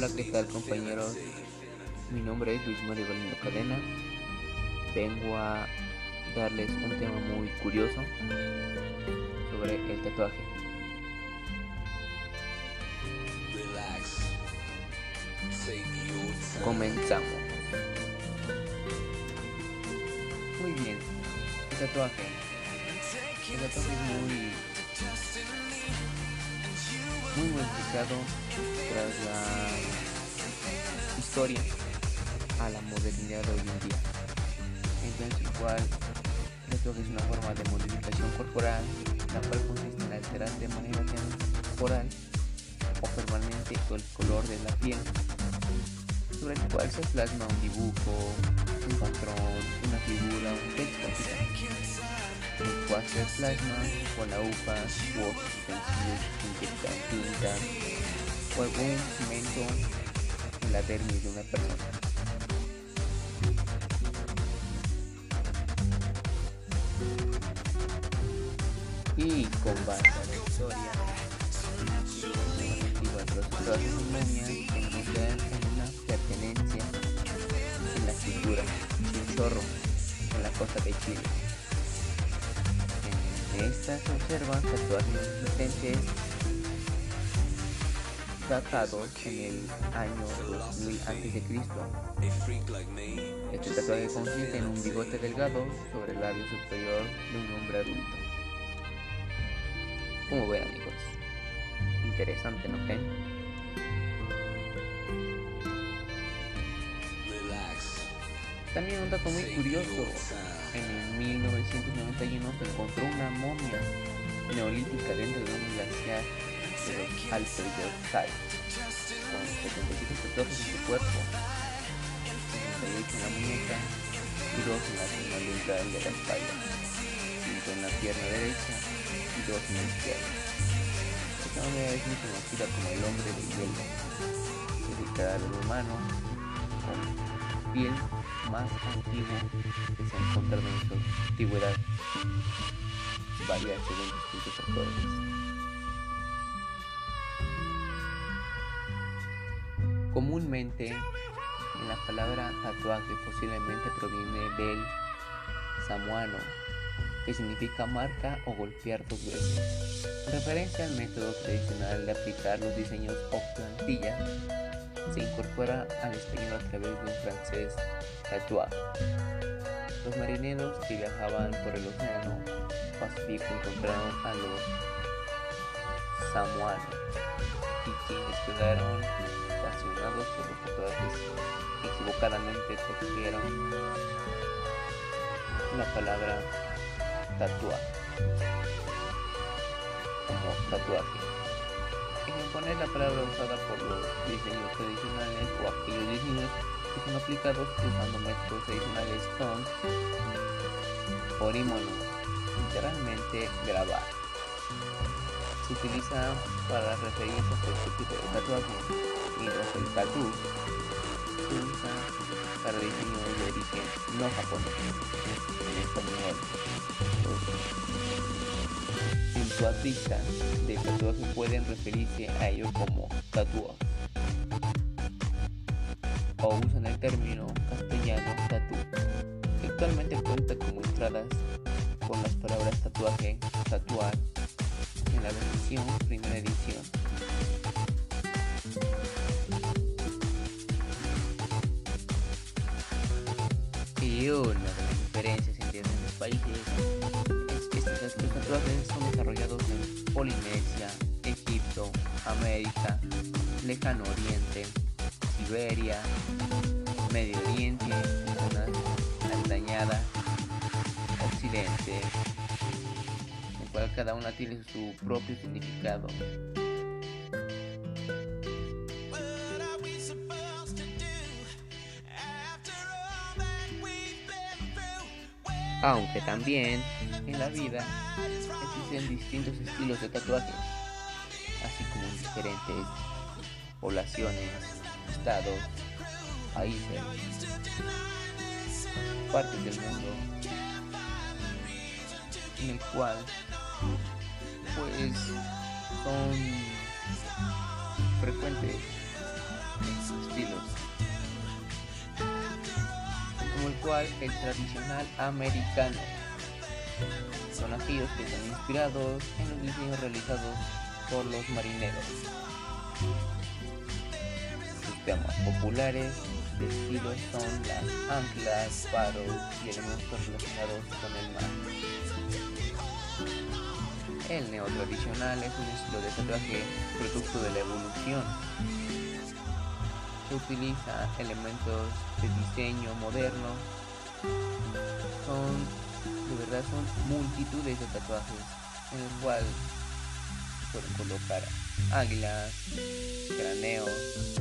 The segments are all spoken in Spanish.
Hola, ¿qué tal compañeros? Mi nombre es Luis Mario Galindo Cadena. Vengo a darles un tema muy curioso sobre el tatuaje. Comenzamos. Muy bien, el tatuaje. El tatuaje es muy muy modificado tras la historia a la modernidad de hoy en día. Entonces igual el tatuaje es una forma de modificación corporal, la cual consiste en alterar de manera temporal o permanente el color de la piel, sobre el cual se plasma un dibujo, un patrón, una figura, un texto el se plasma con agujas u otros utensilios inyectan tinta o algún cemento en la dermis de una persona. Y con base a la historia, tatuajes en momias encuentran en una pertenencia en la de un zorro en la costa de Chile. Observan tatuajes existentes datados en el año 2000 a.C. Este tatuaje consiste en un bigote delgado sobre el labio superior de un hombre adulto. Como ven amigos, interesante, ¿no? También un dato muy curioso, en 1991 se encontró una momia neolítica dentro de un glaciar de los Alpes de Oxide, con 77 tatuajes en su cuerpo, 68 en la muñeca y 2 en la zona ventral de la espalda, 5 en la pierna derecha y 2 en la izquierda. Esta momia es muy conocida como el hombre de hielo, es el cadáver humano con piel más antiguo que se ha encontrado en su antigüedad. Varía según distintos autores. Comúnmente, la palabra tatuaje posiblemente proviene del samuano, que significa marca o golpear dos veces, en referencia al método tradicional de aplicar los diseños o plantillas se incorpora al español a través de un francés tatuado. Los marineros que viajaban por el océano Pacífico encontraron a los samoanos y quienes quedaron apasionados por los tatuajes equivocadamente trajeron la palabra tatuaje como tatuaje. Poner la palabra usada por los diseños tradicionales o aquellos diseños que son aplicados usando métodos tradicionales son orímono, literalmente grabar. Se utiliza para referirse a este tipo de tatuaje, mientras el tatu se usa para diseños de origen no japonés, en español tatuatistas de tatuaje pueden referirse a ello como tatuaje o usan el término castellano tatu que actualmente cuenta como entradas con las palabras tatuaje, tatuar en la versión primera edición. Y una de las diferencias entre los países los tatuajes son desarrollados en Polinesia, Egipto, América, Lejano Oriente, Siberia, Medio Oriente, zonas Occidente, en cual cada una tiene su propio significado. Aunque también en la vida existen distintos estilos de tatuaje, así como en diferentes poblaciones, estados, países, partes del mundo, en el cual pues son frecuentes estilos, como el cual el tradicional americano. Son aquellos que están inspirados en los diseños realizados por los marineros. Sus temas populares de estilo son las anclas, faros y elementos relacionados con el mar. El neotradicional es un estilo de tatuaje producto de la evolución. Se utiliza elementos de diseño moderno. Son, de verdad, son multitudes de tatuajes en el cual pueden colocar águilas, craneos,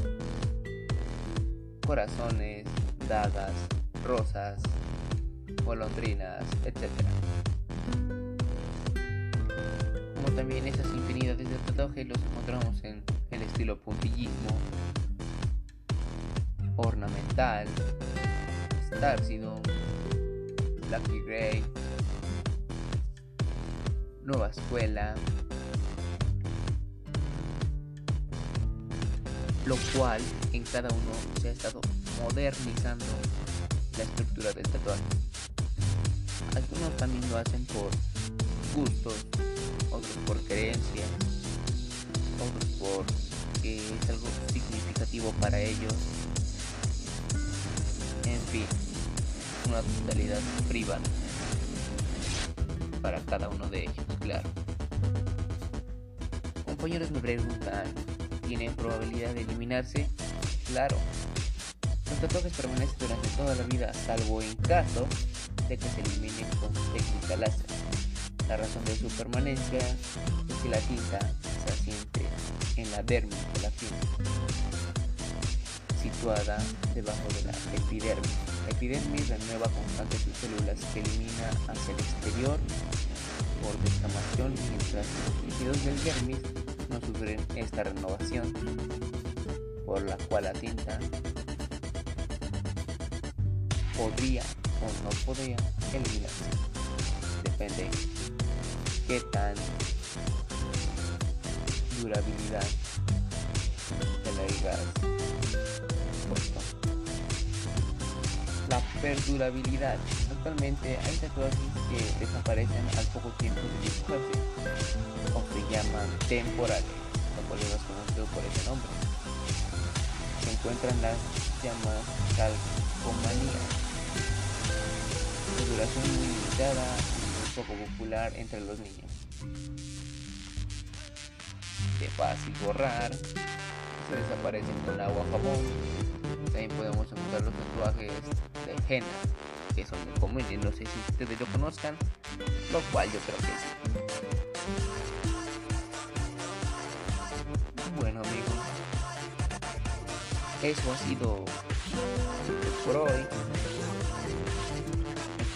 corazones, dagas, rosas, golondrinas, etc. También esas infinidades de tatuajes los encontramos en el estilo puntillismo, ornamental, Starcidum, Lucky Gray, Nueva Escuela, lo cual en cada uno se ha estado modernizando la estructura del tatuaje. Algunos también lo hacen por gustos, por creencias, otros por que es algo significativo para ellos. En fin, una totalidad privada para cada uno de ellos, claro. Compañeros me preguntan tienen probabilidad de eliminarse? Claro. Los tatuajes permanecen durante toda la vida, salvo en caso de que se eliminen con técnica láser. La razón de su permanencia es que la tinta se asiente en la dermis de la piel, situada debajo de la epidermis. La epidermis renueva constante sus células que elimina hacia el exterior por descamación mientras los líquidos del dermis no sufren esta renovación, por la cual la tinta podría o no podría eliminarse. Depende qué tan durabilidad de la La perdurabilidad. Actualmente hay tatuajes que desaparecen al poco tiempo de dibujarse o se llaman temporales, lo por ese nombre. Se encuentran las llamas calcomanía, de duración muy limitada poco popular entre los niños. De fácil borrar, se desaparecen con agua jabón. También podemos encontrar los tatuajes de henna, que son muy comunes, no sé si ustedes lo conozcan, lo cual yo creo que sí. Bueno amigos, eso ha sido por hoy.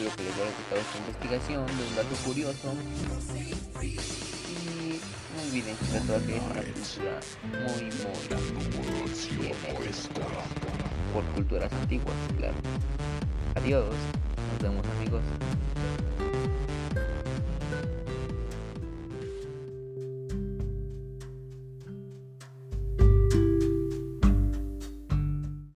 Espero que les haya gustado esta investigación de un dato curioso. Y no olviden que el tatuaje es una cultura muy, muy bien por culturas antiguas, claro. Adiós, nos vemos amigos.